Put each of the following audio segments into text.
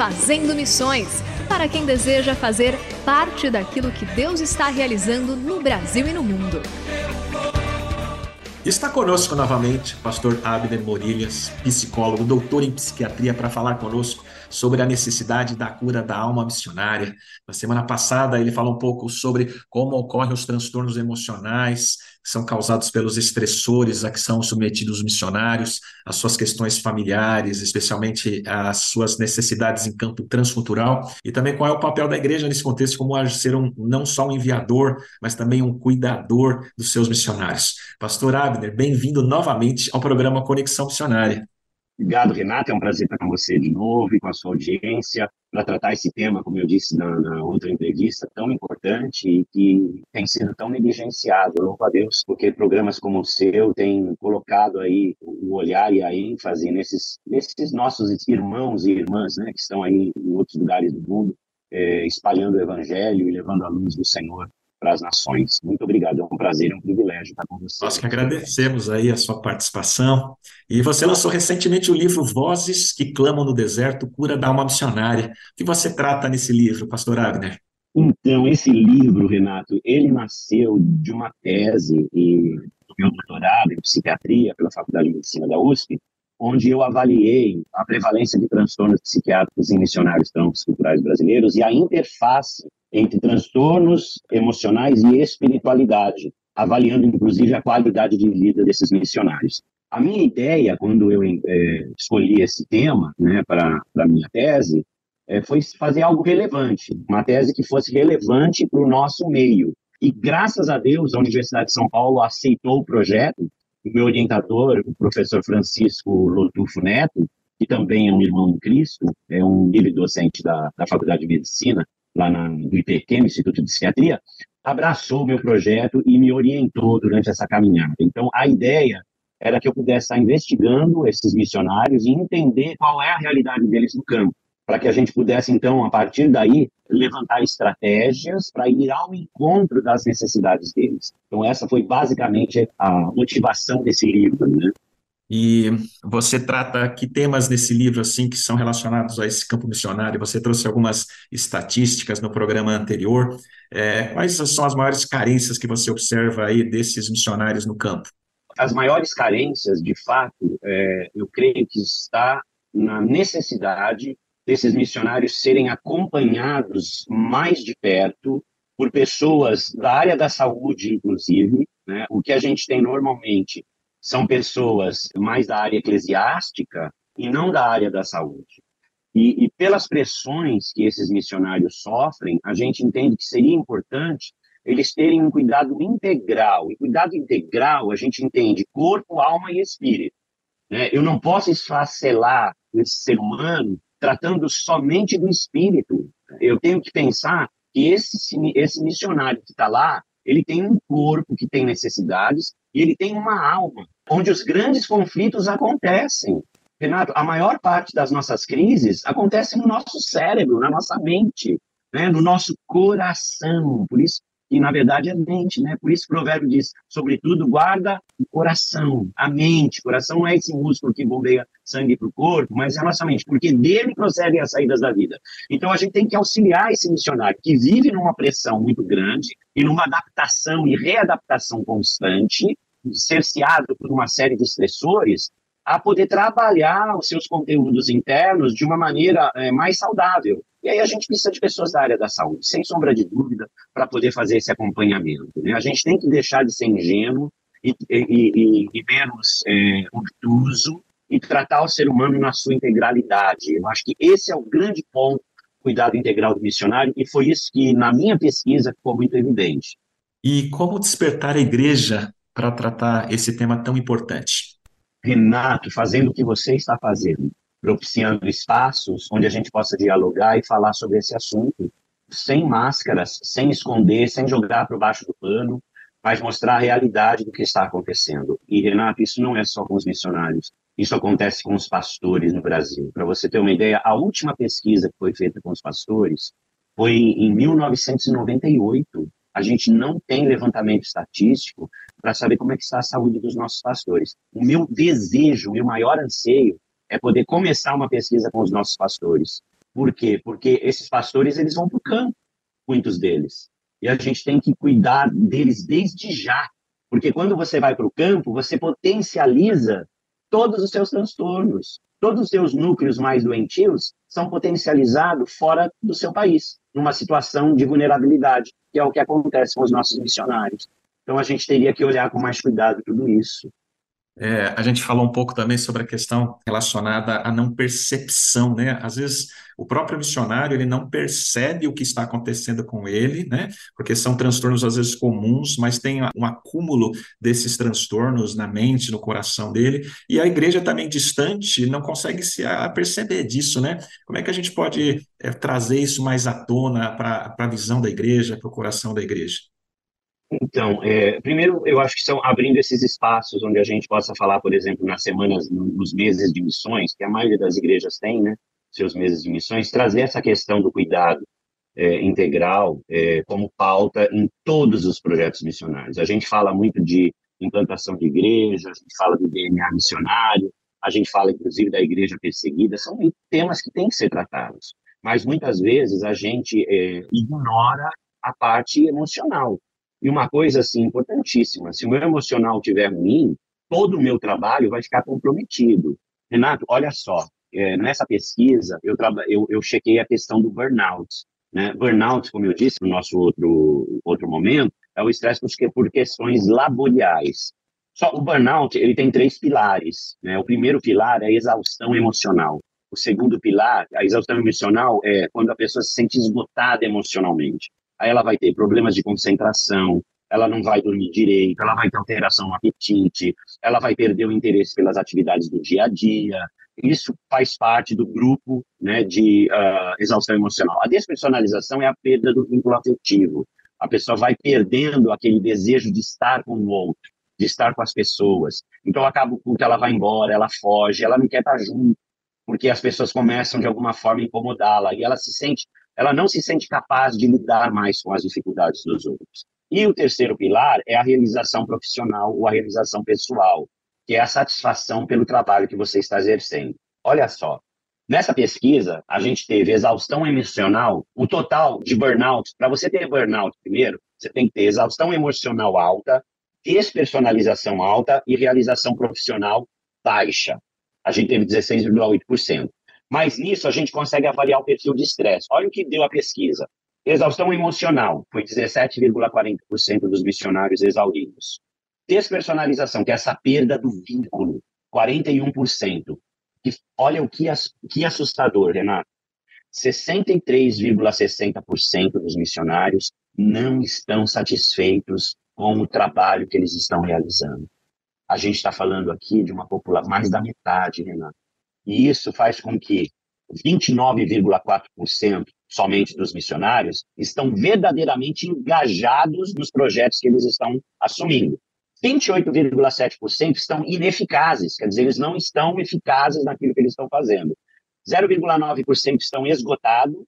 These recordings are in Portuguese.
Fazendo Missões para quem deseja fazer parte daquilo que Deus está realizando no Brasil e no mundo. Está conosco novamente pastor Abner Morilhas, psicólogo, doutor em psiquiatria, para falar conosco sobre a necessidade da cura da alma missionária. Na semana passada, ele falou um pouco sobre como ocorrem os transtornos emocionais, que são causados pelos estressores a que são submetidos os missionários, as suas questões familiares, especialmente as suas necessidades em campo transcultural, e também qual é o papel da igreja nesse contexto, como ser um, não só um enviador, mas também um cuidador dos seus missionários. Pastor Abner, bem-vindo novamente ao programa Conexão Missionária. Obrigado, Renato. É um prazer estar com você de novo e com a sua audiência para tratar esse tema, como eu disse na, na, outra entrevista, tão importante e que tem sido tão negligenciado. Louvo a Deus, porque programas como o seu têm colocado aí o olhar e a ênfase nesses, nesses nossos irmãos e irmãs, né, que estão aí em outros lugares do mundo, é, espalhando o evangelho e levando a luz do Senhor para as nações. Muito obrigado, é um prazer, é um privilégio estar com você. Nós que agradecemos aí a sua participação. E você lançou recentemente o livro Vozes que Clamam no Deserto, Cura da Alma Missionária. O que você trata nesse livro, pastor Abner? Então, esse livro, Renato, ele nasceu de uma tese e do meu doutorado em psiquiatria pela Faculdade de Medicina da USP, onde eu avaliei a prevalência de transtornos psiquiátricos em missionários transculturais brasileiros e a interface entre transtornos emocionais e espiritualidade, avaliando inclusive a qualidade de vida desses missionários. A minha ideia, quando eu é, escolhi esse tema né, para a minha tese, é, foi fazer algo relevante, uma tese que fosse relevante para o nosso meio. E graças a Deus, a Universidade de São Paulo aceitou o projeto. O meu orientador, o professor Francisco Lotufo Neto, que também é um irmão do Cristo, é um livre docente da, da Faculdade de Medicina, lá na, do IPQ, Instituto de Psiquiatria, abraçou o meu projeto e me orientou durante essa caminhada. Então, a ideia era que eu pudesse estar investigando esses missionários e entender qual é a realidade deles no campo, para que a gente pudesse, então, a partir daí, levantar estratégias para ir ao encontro das necessidades deles. Então, essa foi basicamente a motivação desse livro, né? E você trata que temas nesse livro assim que são relacionados a esse campo missionário? Você trouxe algumas estatísticas no programa anterior. É, quais são as maiores carências que você observa aí desses missionários no campo? As maiores carências, de fato, é, eu creio que está na necessidade desses missionários serem acompanhados mais de perto por pessoas da área da saúde, inclusive. Né? O que a gente tem normalmente são pessoas mais da área eclesiástica e não da área da saúde. E, e, pelas pressões que esses missionários sofrem, a gente entende que seria importante eles terem um cuidado integral. E cuidado integral, a gente entende corpo, alma e espírito. Né? Eu não posso esfacelar esse ser humano tratando somente do espírito. Eu tenho que pensar que esse, esse missionário que está lá, ele tem um corpo que tem necessidades e ele tem uma alma, onde os grandes conflitos acontecem. Renato, a maior parte das nossas crises acontece no nosso cérebro, na nossa mente. né, no nosso coração. Por isso que, na verdade, é mente, né? Por isso o provérbio diz, sobretudo, guarda o coração, a mente. O coração é esse músculo que bombeia sangue para o corpo, mas é a nossa mente, porque dele procedem as saídas da vida. Então, a gente tem que auxiliar esse missionário que vive numa pressão muito grande e numa adaptação e readaptação constante, cerceado por uma série de estressores, a poder trabalhar os seus conteúdos internos de uma maneira é, mais saudável. E aí a gente precisa de pessoas da área da saúde, sem sombra de dúvida, para poder fazer esse acompanhamento. Né? A gente tem que deixar de ser ingênuo e, e, e, e menos é, obtuso e tratar o ser humano na sua integralidade. Eu acho que esse é o grande ponto cuidado integral do missionário, e foi isso que, na minha pesquisa, ficou muito evidente. E como despertar a igreja para tratar esse tema tão importante? Renato, fazendo o que você está fazendo, propiciando espaços onde a gente possa dialogar e falar sobre esse assunto, sem máscaras, sem esconder, sem jogar para baixo do pano, mas mostrar a realidade do que está acontecendo. E, Renato, isso não é só com os missionários, isso acontece com os pastores no Brasil. Para você ter uma ideia, a última pesquisa que foi feita com os pastores foi em 1998. A gente não tem levantamento estatístico para saber como é que está a saúde dos nossos pastores. O meu desejo, o meu maior anseio é poder começar uma pesquisa com os nossos pastores. Por quê? Porque esses pastores eles vão para o campo, muitos deles. E a gente tem que cuidar deles desde já. Porque quando você vai para o campo, você potencializa todos os seus transtornos. Todos os seus núcleos mais doentios são potencializados fora do seu país, numa situação de vulnerabilidade, que é o que acontece com os nossos missionários. Então a gente teria que olhar com mais cuidado tudo isso. É, a gente falou um pouco também sobre a questão relacionada à não percepção, né? Às vezes o próprio missionário ele não percebe o que está acontecendo com ele, né? Porque são transtornos às vezes comuns, mas tem um acúmulo desses transtornos na mente, no coração dele, e a igreja também distante não consegue se perceber disso, né? Como é que a gente pode é, trazer isso mais à tona para a visão da igreja, para o coração da igreja? Então, é, primeiro, eu acho que são abrindo esses espaços onde a gente possa falar, por exemplo, nas semanas, nos meses de missões, que a maioria das igrejas tem, né, seus meses de missões, trazer essa questão do cuidado é, integral é, como pauta em todos os projetos missionários. A gente fala muito de implantação de igreja, a gente fala do DNA missionário, a gente fala, inclusive, da igreja perseguida, são temas que têm que ser tratados. Mas, muitas vezes, a gente é, ignora a parte emocional e uma coisa assim importantíssima: se o meu emocional estiver ruim, todo o meu trabalho vai ficar comprometido. Renato, olha só, é, nessa pesquisa eu, eu, eu chequei a questão do burnout. Né? Burnout, como eu disse no nosso outro, outro momento, é o estresse por questões laboriais. Só o burnout ele tem três pilares. Né? O primeiro pilar é a exaustão emocional. O segundo pilar, a exaustão emocional, é quando a pessoa se sente esgotada emocionalmente aí ela vai ter problemas de concentração, ela não vai dormir direito, ela vai ter alteração no apetite, ela vai perder o interesse pelas atividades do dia a dia. Isso faz parte do grupo né, de uh, exaustão emocional. A despersonalização é a perda do vínculo afetivo. A pessoa vai perdendo aquele desejo de estar com o outro, de estar com as pessoas. Então, acaba o culto, ela vai embora, ela foge, ela não quer estar junto, porque as pessoas começam de alguma forma a incomodá-la e ela se sente ela não se sente capaz de lidar mais com as dificuldades dos outros. E o terceiro pilar é a realização profissional ou a realização pessoal, que é a satisfação pelo trabalho que você está exercendo. Olha só, nessa pesquisa, a gente teve exaustão emocional, o total de burnout. Para você ter burnout, primeiro, você tem que ter exaustão emocional alta, despersonalização alta e realização profissional baixa. A gente teve 16,8%. Mas nisso a gente consegue avaliar o perfil de estresse. Olha o que deu a pesquisa. Exaustão emocional, foi 17,40% dos missionários exauridos. Despersonalização, que é essa perda do vínculo, 41%. E olha o que, que assustador, Renato. 63,60% dos missionários não estão satisfeitos com o trabalho que eles estão realizando. A gente está falando aqui de uma população, mais da metade, Renato, e isso faz com que 29,4% somente dos missionários estão verdadeiramente engajados nos projetos que eles estão assumindo. 28,7% estão ineficazes, quer dizer, eles não estão eficazes naquilo que eles estão fazendo. 0,9% estão esgotados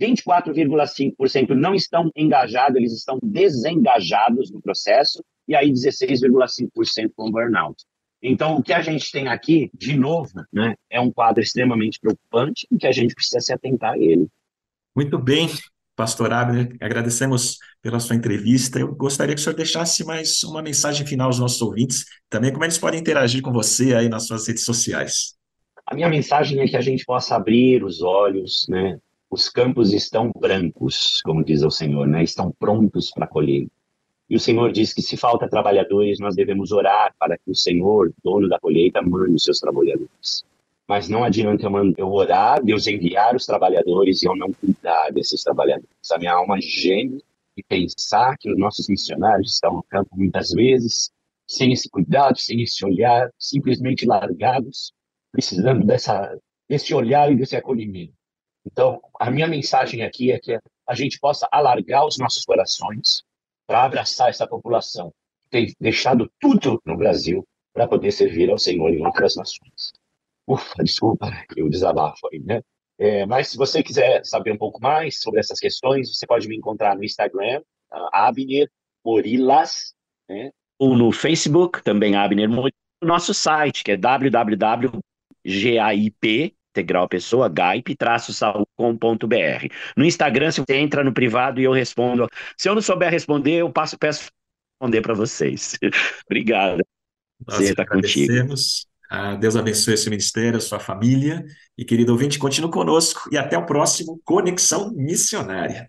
24,5% não estão engajados, eles estão desengajados no processo, e aí 16,5% com burnout. Então, o que a gente tem aqui, de novo, né, é um quadro extremamente preocupante e que a gente precisa se atentar a ele. Muito bem, pastor Abner, agradecemos pela sua entrevista. Eu gostaria que o senhor deixasse mais uma mensagem final aos nossos ouvintes, também como eles podem interagir com você aí nas suas redes sociais. A minha mensagem é que a gente possa abrir os olhos, né? Os campos estão brancos, como diz o Senhor, né? Estão prontos para colher. E o Senhor diz que se falta trabalhadores, nós devemos orar para que o Senhor, dono da colheita, mande os seus trabalhadores. Mas não adianta eu orar, Deus enviar os trabalhadores e eu não cuidar desses trabalhadores. A minha alma geme de pensar que os nossos missionários estão no campo muitas vezes sem esse cuidado, sem esse olhar, simplesmente largados, precisando dessa, desse olhar e desse acolhimento. Então, a minha mensagem aqui é que a gente possa alargar os nossos corações, para abraçar essa população que tem deixado tudo no Brasil para poder servir ao Senhor em outras nações. Ufa, desculpa eu desabafo aí, né? É, mas se você quiser saber um pouco mais sobre essas questões, você pode me encontrar no Instagram, Abner Morilas, né? ou no Facebook, também Abner Morilas, no nosso site, que é www.gaip, integral pessoa, gaip-saúde.com.br. No Instagram, se você entra no privado e eu respondo. Se eu não souber responder, eu passo, peço responder para vocês. Obrigado. Nós Você está contigo. Ah, Deus abençoe esse ministério, a sua família. E, querido ouvinte, continue conosco e até o próximo Conexão Missionária.